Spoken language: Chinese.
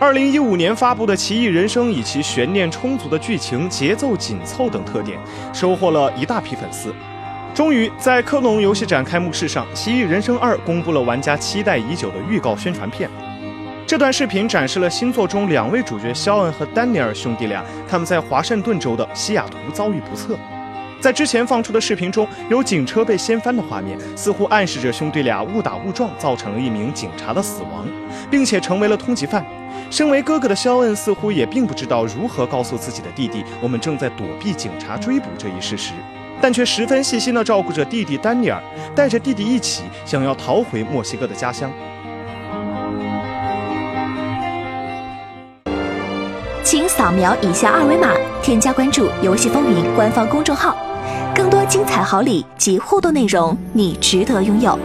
二零一五年发布的《奇异人生》以其悬念充足的剧情、节奏紧凑等特点，收获了一大批粉丝。终于在科隆游戏展开幕式上，《奇异人生二》公布了玩家期待已久的预告宣传片。这段视频展示了新作中两位主角肖恩和丹尼尔兄弟俩他们在华盛顿州的西雅图遭遇不测。在之前放出的视频中有警车被掀翻的画面，似乎暗示着兄弟俩误打误撞造成了一名警察的死亡，并且成为了通缉犯。身为哥哥的肖恩似乎也并不知道如何告诉自己的弟弟，我们正在躲避警察追捕这一事实。但却十分细心地照顾着弟弟丹尼尔，带着弟弟一起想要逃回墨西哥的家乡。请扫描以下二维码，添加关注“游戏风云”官方公众号，更多精彩好礼及互动内容，你值得拥有。